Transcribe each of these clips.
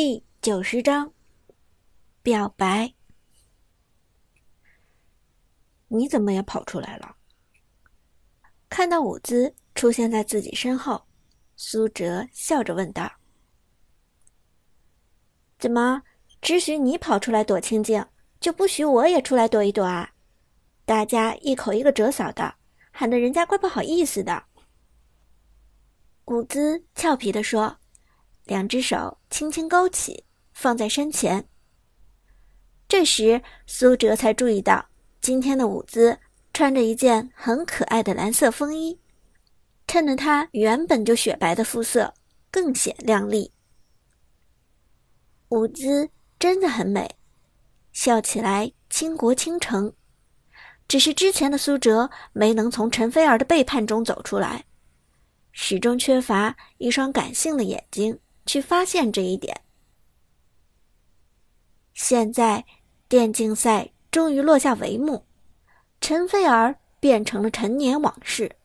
第九十章表白。你怎么也跑出来了？看到舞姿出现在自己身后，苏哲笑着问道：“怎么只许你跑出来躲清静，就不许我也出来躲一躲啊？大家一口一个哲嫂的，喊得人家怪不好意思的。”舞姿俏皮地说，两只手轻轻勾起，放在身前。这时，苏哲才注意到，今天的舞姿穿着一件很可爱的蓝色风衣，衬得她原本就雪白的肤色更显亮丽。舞姿真的很美，笑起来倾国倾城。只是之前的苏哲没能从陈菲儿的背叛中走出来。始终缺乏一双感性的眼睛去发现这一点。现在，电竞赛终于落下帷幕，陈菲儿变成了陈年往事。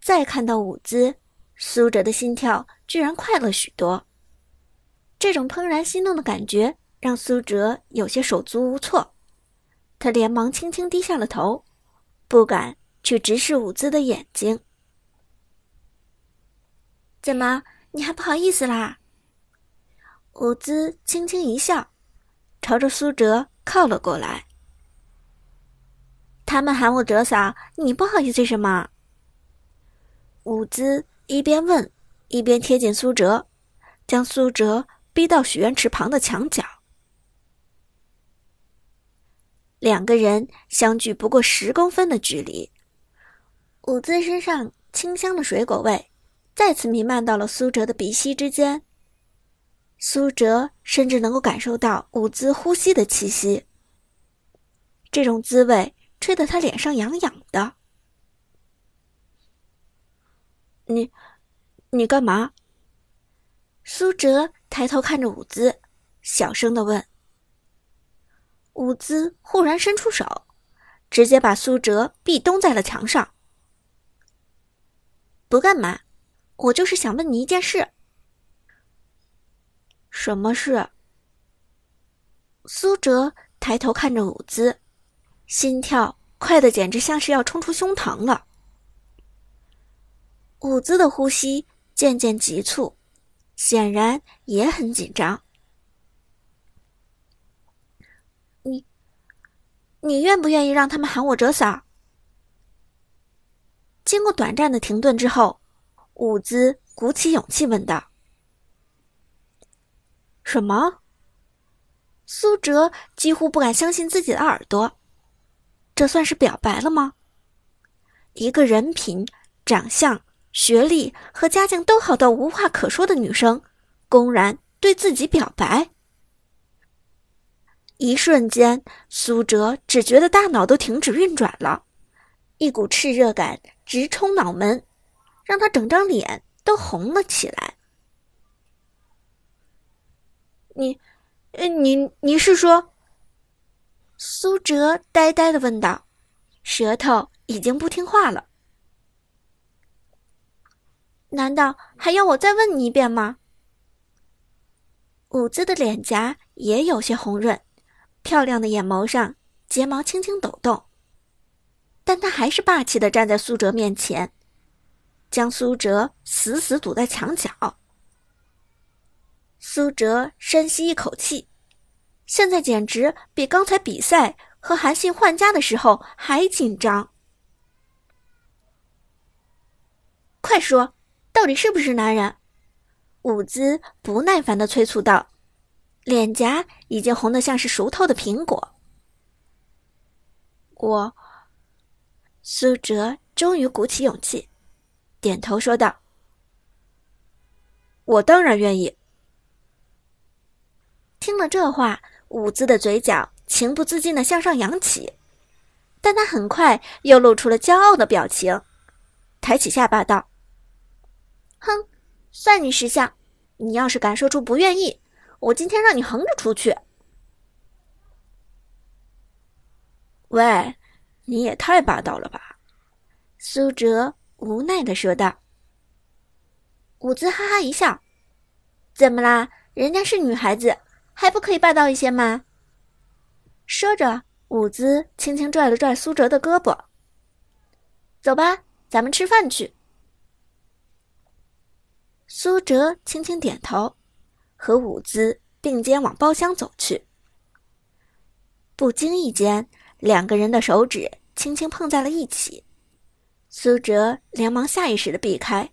再看到舞姿，苏哲的心跳居然快了许多。这种怦然心动的感觉让苏哲有些手足无措，他连忙轻轻低下了头，不敢去直视舞姿的眼睛。怎么，你还不好意思啦？舞姿轻轻一笑，朝着苏哲靠了过来。他们喊我哲嫂，你不好意思什么？舞姿一边问，一边贴近苏哲，将苏哲逼到许愿池旁的墙角。两个人相距不过十公分的距离，舞姿身上清香的水果味。再次弥漫到了苏哲的鼻息之间，苏哲甚至能够感受到舞姿呼吸的气息。这种滋味吹得他脸上痒痒的。你，你干嘛？苏哲抬头看着舞姿，小声的问。舞姿忽然伸出手，直接把苏哲壁咚在了墙上。不干嘛。我就是想问你一件事。什么事？苏哲抬头看着舞姿，心跳快的简直像是要冲出胸膛了。舞姿的呼吸渐渐急促，显然也很紧张。你，你愿不愿意让他们喊我哲嫂？经过短暂的停顿之后。舞姿鼓起勇气问道：“什么？”苏哲几乎不敢相信自己的耳朵，这算是表白了吗？一个人品、长相、学历和家境都好到无话可说的女生，公然对自己表白。一瞬间，苏哲只觉得大脑都停止运转了，一股炽热感直冲脑门。让他整张脸都红了起来。你，你，你是说？苏哲呆呆的问道，舌头已经不听话了。难道还要我再问你一遍吗？伍兹的脸颊也有些红润，漂亮的眼眸上睫毛轻轻抖动，但他还是霸气的站在苏哲面前。将苏哲死死堵在墙角。苏哲深吸一口气，现在简直比刚才比赛和韩信换家的时候还紧张。快说，到底是不是男人？舞姿不耐烦的催促道，脸颊已经红得像是熟透的苹果。我，苏哲终于鼓起勇气。点头说道：“我当然愿意。”听了这话，舞姿的嘴角情不自禁的向上扬起，但他很快又露出了骄傲的表情，抬起下巴道：“哼，算你识相。你要是敢说出不愿意，我今天让你横着出去。”喂，你也太霸道了吧，苏哲。无奈的说道：“舞姿哈哈一笑，怎么啦？人家是女孩子，还不可以霸道一些吗？说着，伍兹轻轻拽了拽苏哲的胳膊。走吧，咱们吃饭去。苏哲轻轻点头，和伍兹并肩往包厢走去。不经意间，两个人的手指轻轻碰在了一起。苏哲连忙下意识的避开，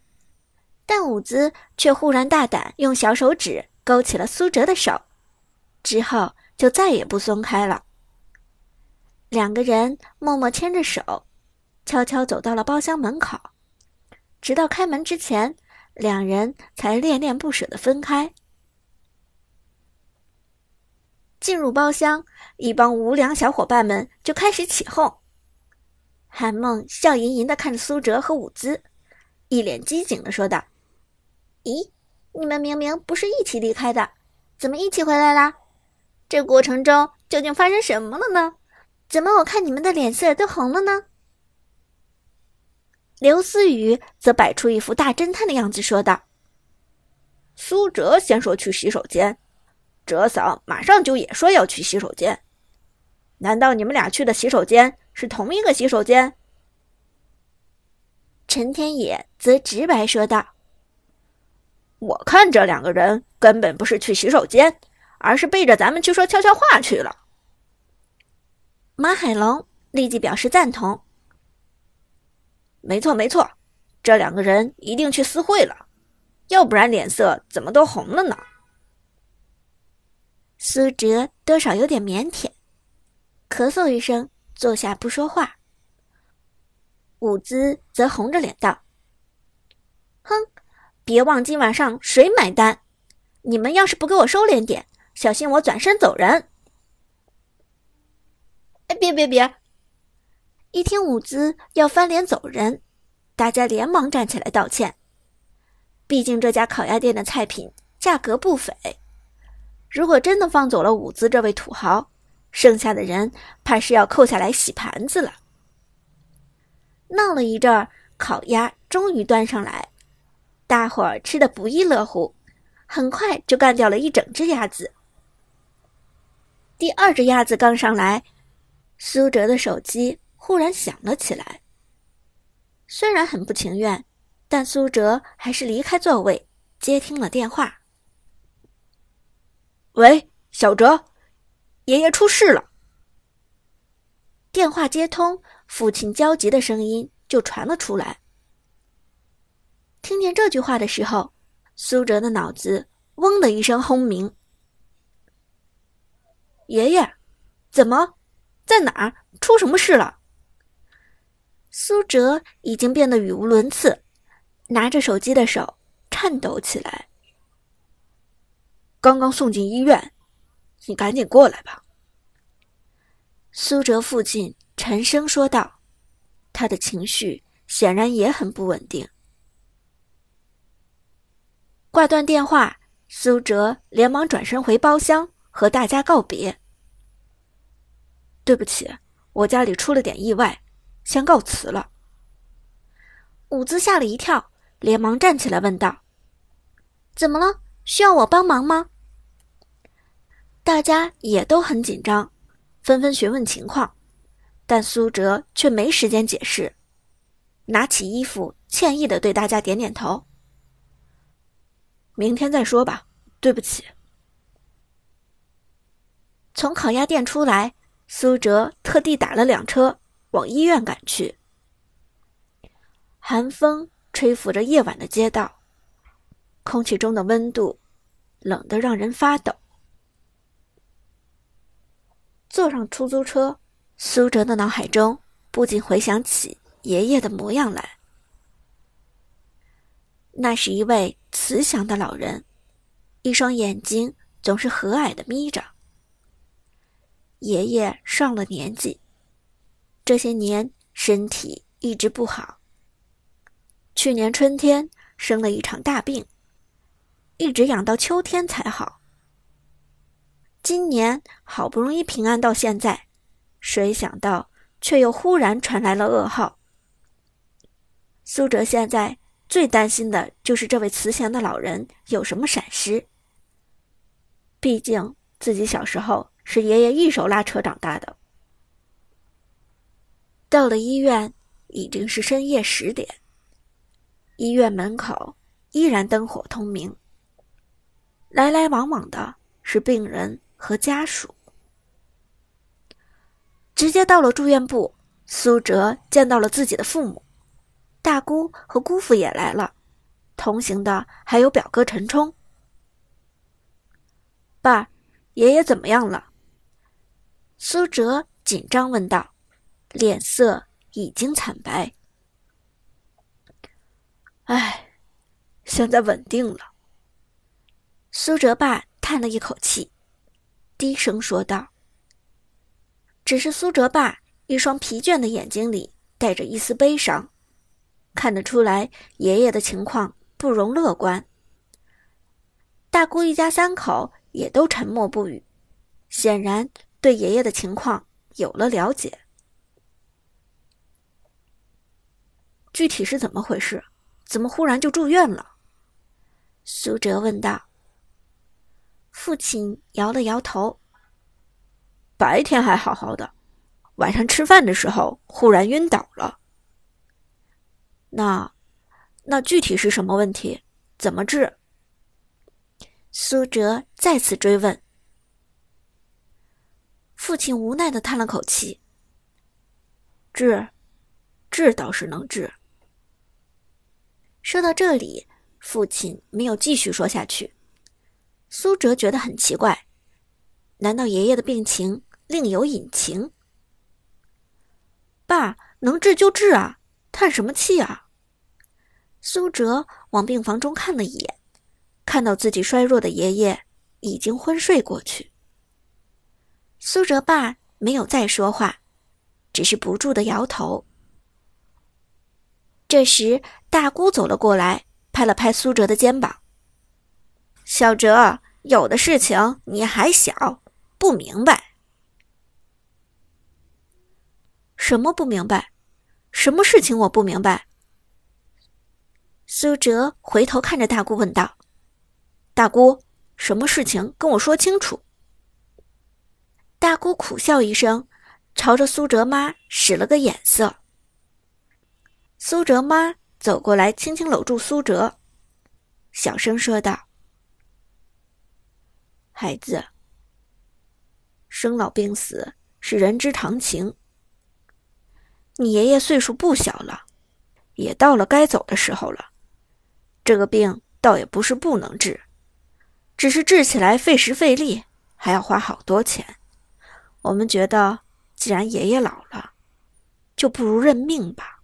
但伍兹却忽然大胆用小手指勾起了苏哲的手，之后就再也不松开了。两个人默默牵着手，悄悄走到了包厢门口，直到开门之前，两人才恋恋不舍的分开。进入包厢，一帮无良小伙伴们就开始起哄。韩梦笑吟吟的看着苏哲和伍兹，一脸机警的说道：“咦，你们明明不是一起离开的，怎么一起回来啦？这过程中究竟发生什么了呢？怎么我看你们的脸色都红了呢？”刘思雨则摆出一副大侦探的样子说道：“苏哲先说去洗手间，哲嫂马上就也说要去洗手间，难道你们俩去的洗手间？”是同一个洗手间。陈天野则直白说道：“我看这两个人根本不是去洗手间，而是背着咱们去说悄悄话去了。”马海龙立即表示赞同：“没错，没错，这两个人一定去私会了，要不然脸色怎么都红了呢？”苏哲多少有点腼腆，咳嗽一声。坐下不说话，伍兹则红着脸道：“哼，别忘今晚上谁买单！你们要是不给我收敛点，小心我转身走人！”哎，别别别！一听伍兹要翻脸走人，大家连忙站起来道歉。毕竟这家烤鸭店的菜品价格不菲，如果真的放走了伍兹这位土豪，剩下的人怕是要扣下来洗盘子了。闹了一阵儿，烤鸭终于端上来，大伙儿吃的不亦乐乎，很快就干掉了一整只鸭子。第二只鸭子刚上来，苏哲的手机忽然响了起来。虽然很不情愿，但苏哲还是离开座位接听了电话。喂，小哲。爷爷出事了。电话接通，父亲焦急的声音就传了出来。听见这句话的时候，苏哲的脑子嗡的一声轰鸣。爷爷，怎么，在哪儿？出什么事了？苏哲已经变得语无伦次，拿着手机的手颤抖起来。刚刚送进医院。你赶紧过来吧。”苏哲父亲沉声说道，他的情绪显然也很不稳定。挂断电话，苏哲连忙转身回包厢和大家告别。对不起，我家里出了点意外，先告辞了。伍兹吓了一跳，连忙站起来问道：“怎么了？需要我帮忙吗？”大家也都很紧张，纷纷询问情况，但苏哲却没时间解释，拿起衣服，歉意的对大家点点头：“明天再说吧，对不起。”从烤鸭店出来，苏哲特地打了辆车往医院赶去。寒风吹拂着夜晚的街道，空气中的温度冷得让人发抖。坐上出租车，苏哲的脑海中不禁回想起爷爷的模样来。那是一位慈祥的老人，一双眼睛总是和蔼的眯着。爷爷上了年纪，这些年身体一直不好。去年春天生了一场大病，一直养到秋天才好。今年好不容易平安到现在，谁想到却又忽然传来了噩耗。苏哲现在最担心的就是这位慈祥的老人有什么闪失，毕竟自己小时候是爷爷一手拉扯长大的。到了医院，已经是深夜十点。医院门口依然灯火通明，来来往往的是病人和家属。直接到了住院部，苏哲见到了自己的父母，大姑和姑父也来了，同行的还有表哥陈冲。爸，爷爷怎么样了？苏哲紧张问道。脸色已经惨白。唉，现在稳定了。苏哲爸叹了一口气，低声说道：“只是苏哲爸一双疲倦的眼睛里带着一丝悲伤，看得出来爷爷的情况不容乐观。”大姑一家三口也都沉默不语，显然对爷爷的情况有了了解。具体是怎么回事？怎么忽然就住院了？苏哲问道。父亲摇了摇头。白天还好好的，晚上吃饭的时候忽然晕倒了。那，那具体是什么问题？怎么治？苏哲再次追问。父亲无奈的叹了口气。治，治倒是能治。说到这里，父亲没有继续说下去。苏哲觉得很奇怪，难道爷爷的病情另有隐情？爸，能治就治啊，叹什么气啊？苏哲往病房中看了一眼，看到自己衰弱的爷爷已经昏睡过去。苏哲爸没有再说话，只是不住的摇头。这时，大姑走了过来，拍了拍苏哲的肩膀：“小哲，有的事情你还小，不明白。什么不明白？什么事情我不明白？”苏哲回头看着大姑问道：“大姑，什么事情？跟我说清楚。”大姑苦笑一声，朝着苏哲妈使了个眼色。苏哲妈走过来，轻轻搂住苏哲，小声说道：“孩子，生老病死是人之常情。你爷爷岁数不小了，也到了该走的时候了。这个病倒也不是不能治，只是治起来费时费力，还要花好多钱。我们觉得，既然爷爷老了，就不如认命吧。”